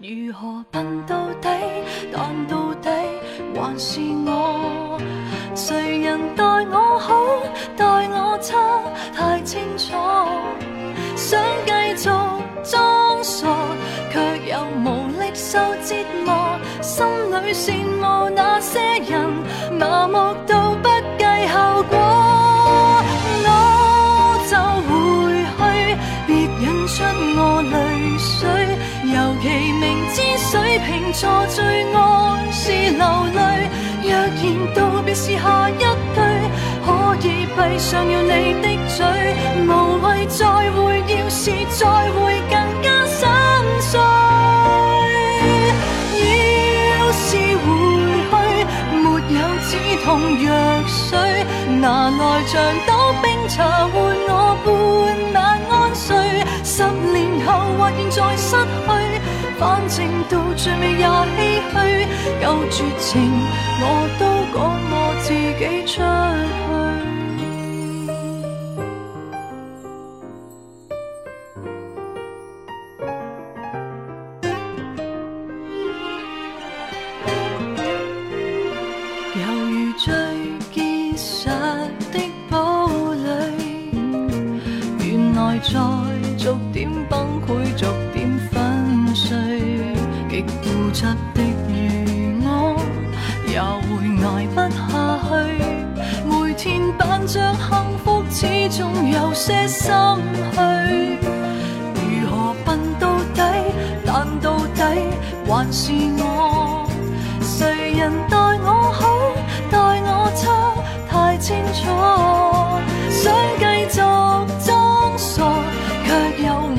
如何笨到底？但到底还是我？谁人待我好，待我差，太清楚。想继续装傻，却又无力受折磨。心里羡慕那些人，麻木到知水瓶座最爱是流泪。若然道别是下一句，可以闭上了你的嘴，无谓再会。要是再会更加心碎，要是回去没有止痛药水，拿来像斗冰茶换我半晚安睡。十年后或现在失去，反正到最尾也唏嘘。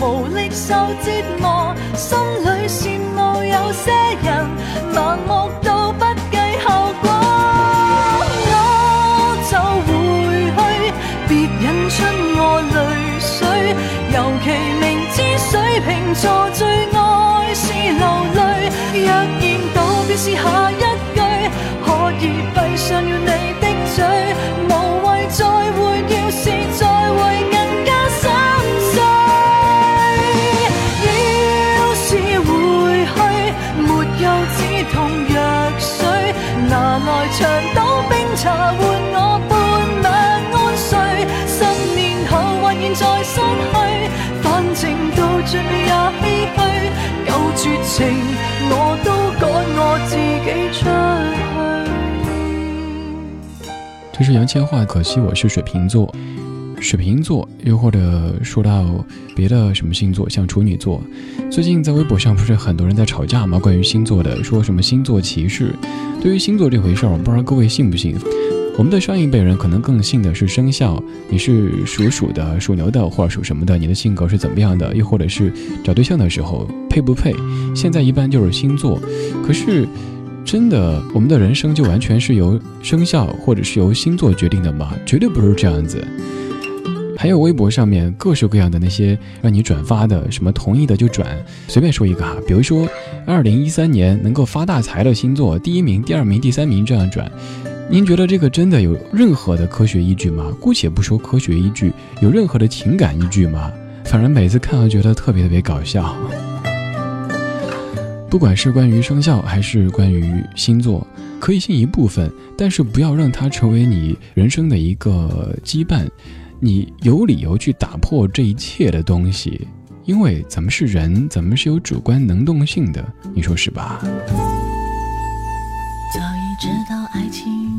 无力受折磨。心里羡慕有些人，盲目到不计后果。我就回去，别引出我泪水。尤其明知水瓶座最爱是流泪。若然道别是下自己出去。这是杨千嬅，可惜我是水瓶座。水瓶座，又或者说到别的什么星座，像处女座。最近在微博上不是很多人在吵架吗？关于星座的，说什么星座歧视。对于星座这回事儿，我不知道各位信不信。我们的上一辈人可能更信的是生肖，你是属鼠的、属牛的或者属什么的，你的性格是怎么样的？又或者是找对象的时候配不配？现在一般就是星座。可是，真的，我们的人生就完全是由生肖或者是由星座决定的吗？绝对不是这样子。还有微博上面各式各样的那些让你转发的，什么同意的就转，随便说一个哈，比如说二零一三年能够发大财的星座，第一名、第二名、第三名这样转。您觉得这个真的有任何的科学依据吗？姑且不说科学依据，有任何的情感依据吗？反正每次看都觉得特别特别搞笑。不管是关于生肖还是关于星座，可以信一部分，但是不要让它成为你人生的一个羁绊。你有理由去打破这一切的东西，因为咱们是人，咱们是有主观能动性的，你说是吧？早已知道爱情。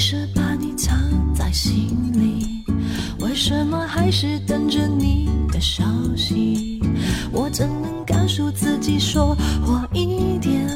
是把你藏在心里？为什么还是等着你的消息？我怎能告诉自己说我一点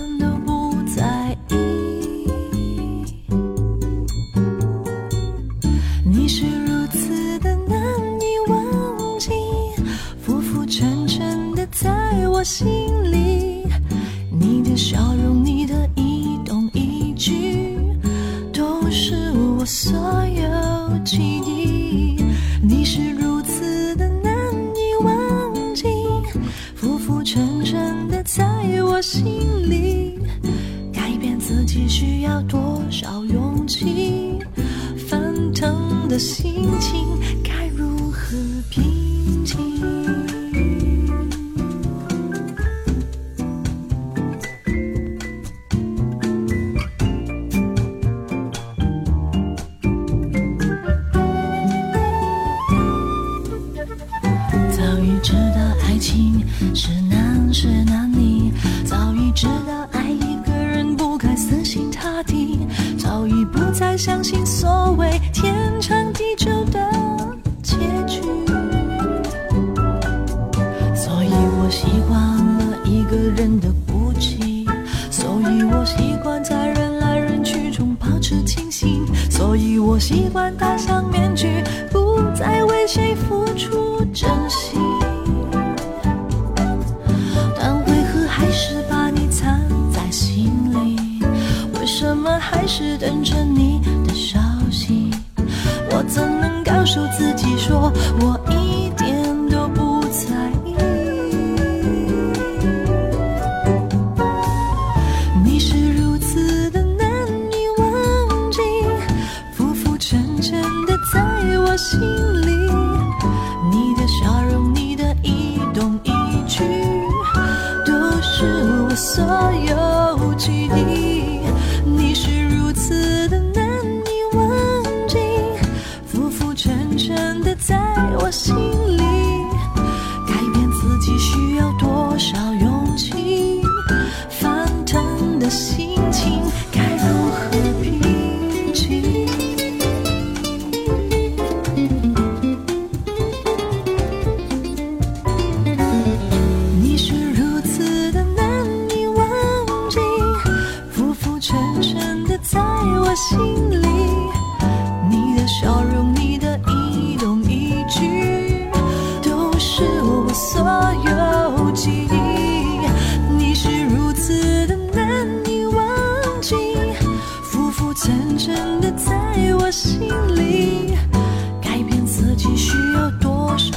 是难是难你，早已知道爱一个人不该死心塌地，早已不再相信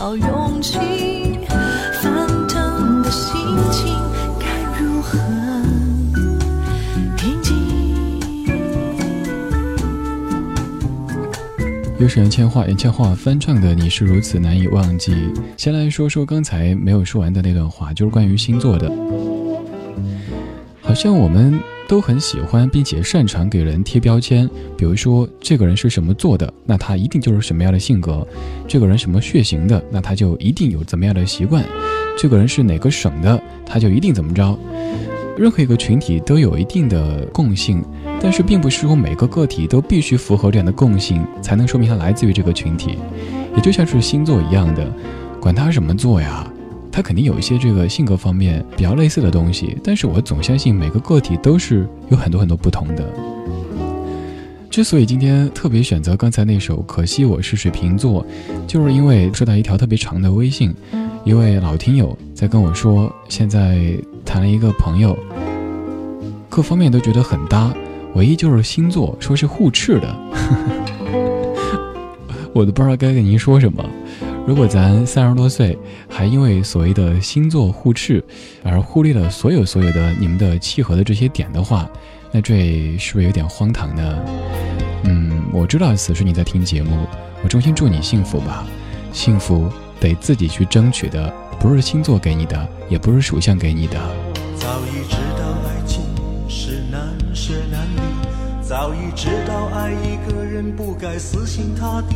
少勇气？翻腾的心情该如何平静？又是杨千嬅，杨千嬅翻唱的《你是如此难以忘记》。先来说说刚才没有说完的那段话，就是关于星座的。好像我们都很喜欢并且擅长给人贴标签，比如说这个人是什么座的，那他一定就是什么样的性格；这个人什么血型的，那他就一定有怎么样的习惯；这个人是哪个省的，他就一定怎么着。任何一个群体都有一定的共性，但是并不是说每个个体都必须符合这样的共性，才能说明它来自于这个群体。也就像是星座一样的，管他什么座呀，他肯定有一些这个性格方面比较类似的东西，但是我总相信每个个体都是有很多很多不同的。之所以今天特别选择刚才那首《可惜我是水瓶座》，就是因为收到一条特别长的微信，一位老听友在跟我说，现在谈了一个朋友，各方面都觉得很搭，唯一就是星座说是互斥的，我都不知道该跟您说什么。如果咱三十多岁还因为所谓的星座互斥而忽略了所有所有的你们的契合的这些点的话，那这是不是有点荒唐呢？嗯，我知道此时你在听节目，我衷心祝你幸福吧。幸福得自己去争取的，不是星座给你的，也不是属相给你的。早已知道爱情是难舍难离，早已知道爱一个人不该死心塌地，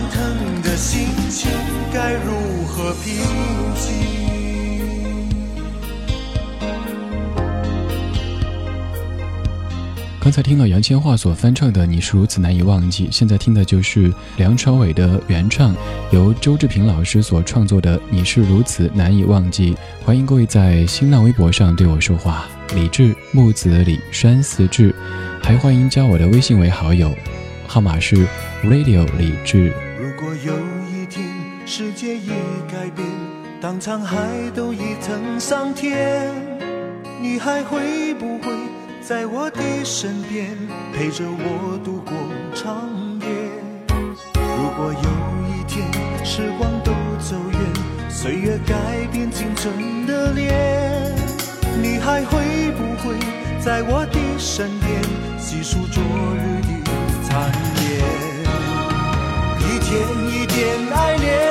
刚才听了杨千嬅所翻唱的《你是如此难以忘记》，现在听的就是梁朝伟的原唱，由周志平老师所创作的《你是如此难以忘记》。欢迎各位在新浪微博上对我说话，李志木子李山四志，还欢迎加我的微信为好友，号码是 radio 李志。如果有，当沧海都已成桑田，你还会不会在我的身边，陪着我度过长夜？如果有一天时光都走远，岁月改变青春的脸，你还会不会在我的身边，细数昨日的残烟？一天一点爱恋，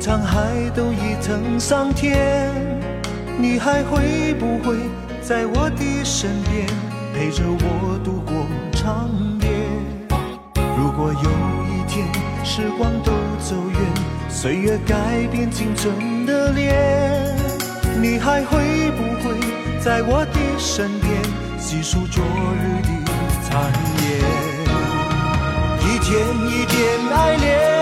沧海都已成桑田，你还会不会在我的身边陪着我度过长夜？如果有一天时光都走远，岁月改变青春的脸，你还会不会在我的身边细数昨日的残烟？一天一点爱恋。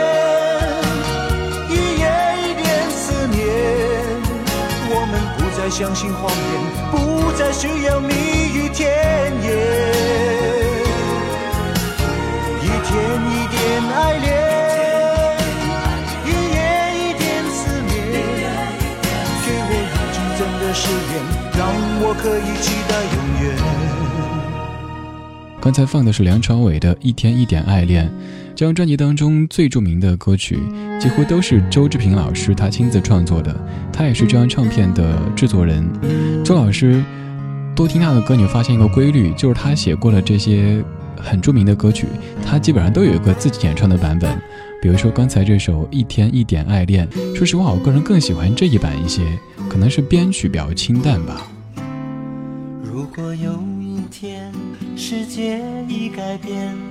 相信谎言，不再需要蜜语甜言。一天一点爱恋，一夜一点思念。给我一句真的誓言，让我可以期待永远。刚才放的是梁朝伟的《一天一点爱恋》。这张专辑当中最著名的歌曲，几乎都是周志平老师他亲自创作的。他也是这张唱片的制作人。周老师多听他的歌，你会发现一个规律，就是他写过的这些很著名的歌曲，他基本上都有一个自己演唱的版本。比如说刚才这首《一天一点爱恋》，说实话，我个人更喜欢这一版一些，可能是编曲比较清淡吧。如果有一天世界已改变。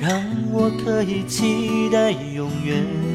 让我可以期待永远。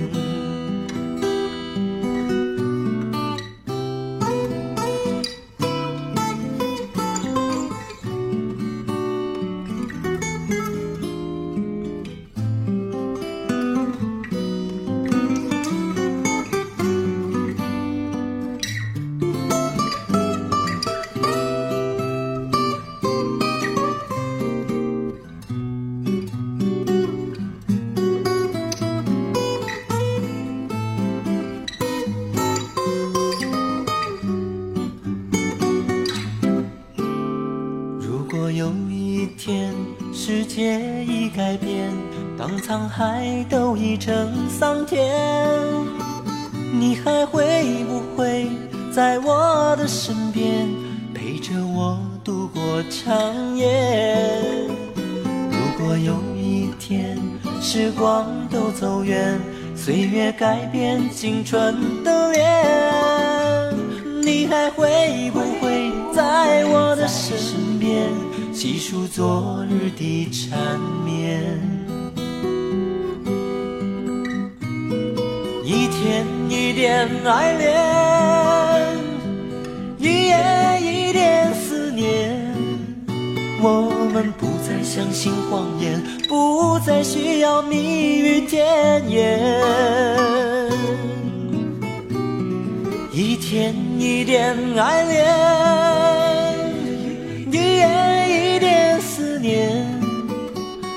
界已改变，当沧海都已成桑田，你还会不会在我的身边陪着我度过长夜？如果有一天时光都走远，岁月改变青春的脸，你还会不会在我的身边细数昨日的缠绵一天一点爱恋一夜一点思念我们不再相信谎言不再需要蜜语甜言一天一点爱恋。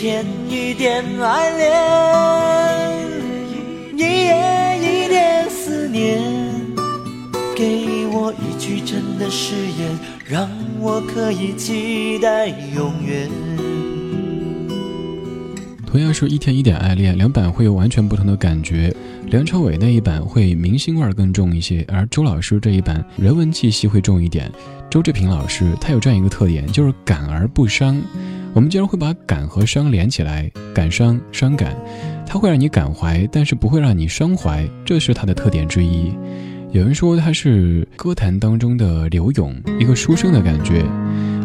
天一点爱恋，一夜一点思念，给我一句真的誓言，让我可以期待永远。同样是一天一点爱恋，两版会有完全不同的感觉。梁朝伟那一版会明星味儿更重一些，而周老师这一版人文气息会重一点。周志平老师他有这样一个特点，就是感而不伤。我们竟然会把感和伤连起来，感伤、伤感，它会让你感怀，但是不会让你伤怀，这是它的特点之一。有人说他是歌坛当中的刘勇，一个书生的感觉。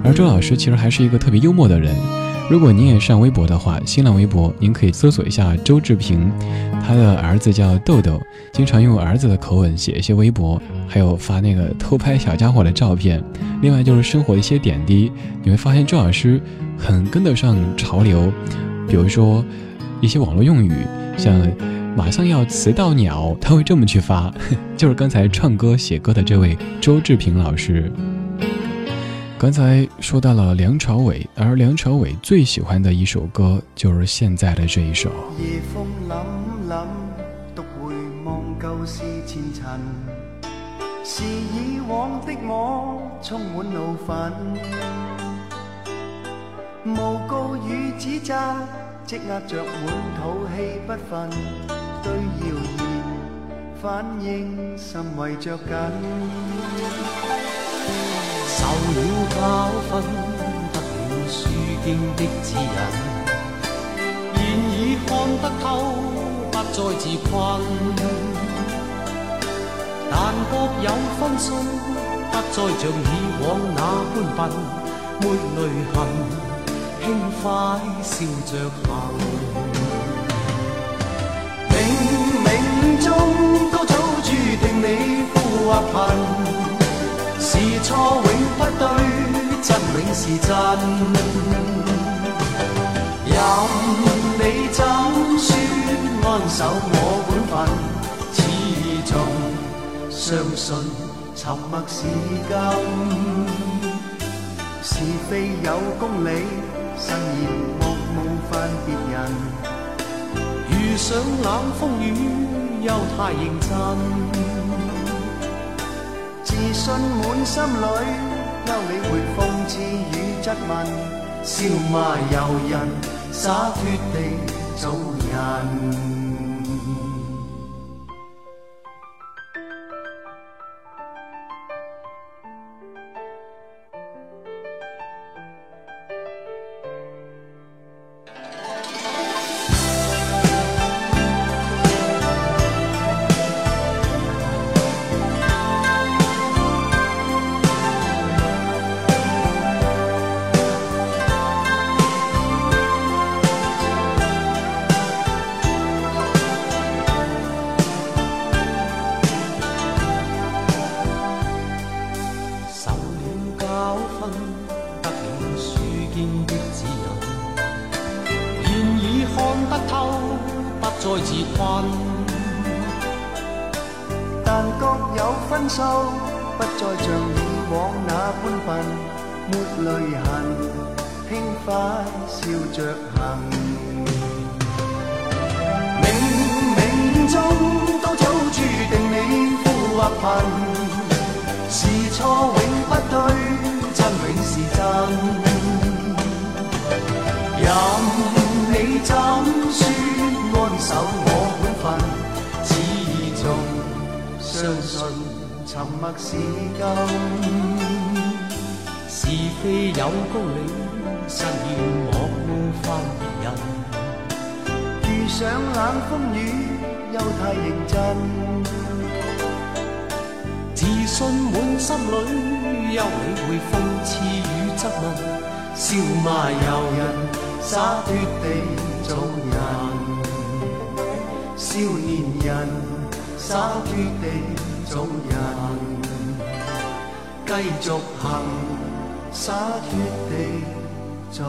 而周老师其实还是一个特别幽默的人。如果您也上微博的话，新浪微博您可以搜索一下周志平，他的儿子叫豆豆，经常用儿子的口吻写一些微博，还有发那个偷拍小家伙的照片。另外就是生活的一些点滴，你会发现周老师很跟得上潮流，比如说一些网络用语，像马上要辞到鸟，他会这么去发，就是刚才唱歌写歌的这位周志平老师。刚才说到了梁朝伟，而梁朝伟最喜欢的一首歌就是现在的这一首。夜風凛凛，獨回望舊事前塵，是以往的我充滿怒憤，無告與指責，積壓着滿肚氣不忿，對謠言反應甚為着緊。受了教训，得了書經的指引，現已看得透，不再自困。但各有分數，不再像以往那般笨，沒淚痕，輕快笑着行。冥冥中都早注定你富或貧。是錯永不對，真永是真。任你怎說，安守我本分，始終相信沉默是金。是非有公理，慎言莫冒犯別人。遇上冷風雨，又太認真。自信满心里，休理會諷刺与质问，笑骂由人，洒脱地做人。沉默是金。是非有公理，慎言莫冒犯別人。上冷风雨又太认真，自信满心里，休理会讽刺与质问，笑骂由人，洒脱地做人。少年人，洒脱地做人，继续行，洒脱地做。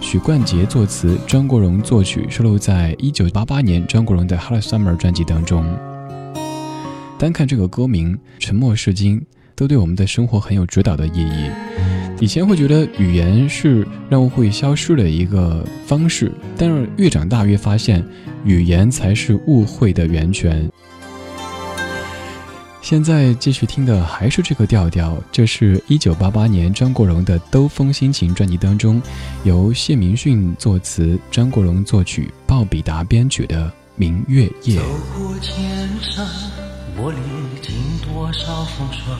许冠杰作词，张国荣作曲，收录在一九八八年张国荣的《Hello Summer》专辑当中。单看这个歌名《沉默是金》，都对我们的生活很有指导的意义。以前会觉得语言是让误会消失的一个方式，但是越长大越发现，语言才是误会的源泉。现在继续听的还是这个调调，这是一九八八年张国荣的《兜风心情》专辑当中，由谢明训作词，张国荣作曲，鲍比达编曲的《明月夜》。走过千山，我历经多少风霜，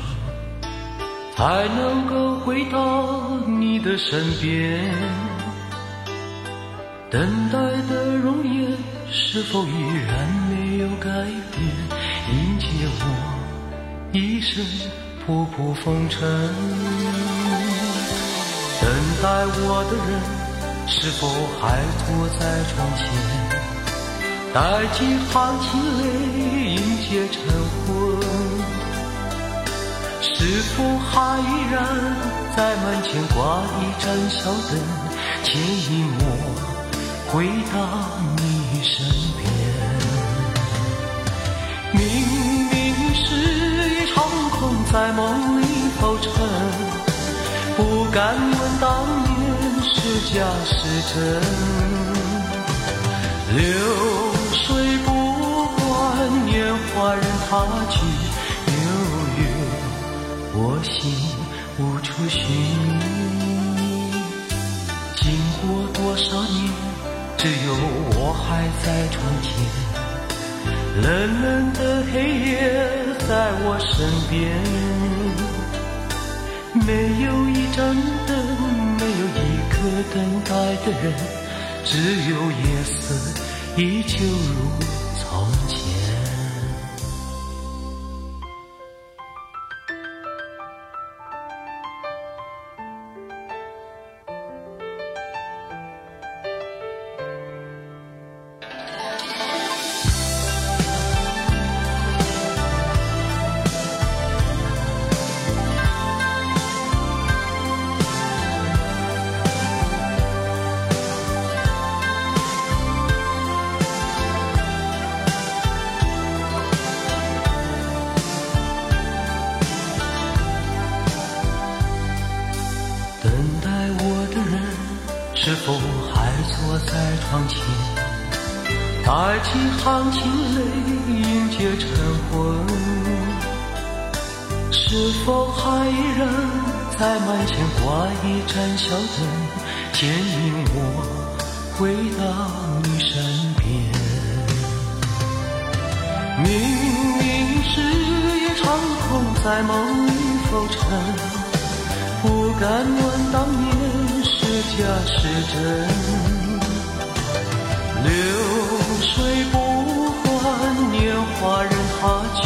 还能够回到你的身边？等待的容颜是否依然没有改变？迎接我。一身仆仆风尘，等待我的人是否还坐在窗前？带几行清泪迎接晨昏，是否还依然在门前挂一盏小灯，牵引我回到你身边？明明是一场空。在梦里浮沉，不敢问当年是假是真。流水不管年华任它去，我心无处寻觅。经过多少年，只有我还在窗前。冷冷的黑夜在我身边，没有一盏灯，没有一个等待的人，只有夜色依旧如是否还坐在窗前，带几行情泪迎接晨昏，是否还依然在门前挂一盏小灯，牵引我回到你身边？明明是一场空，在梦里浮沉，不敢问当年假是真，流水不。年华任它去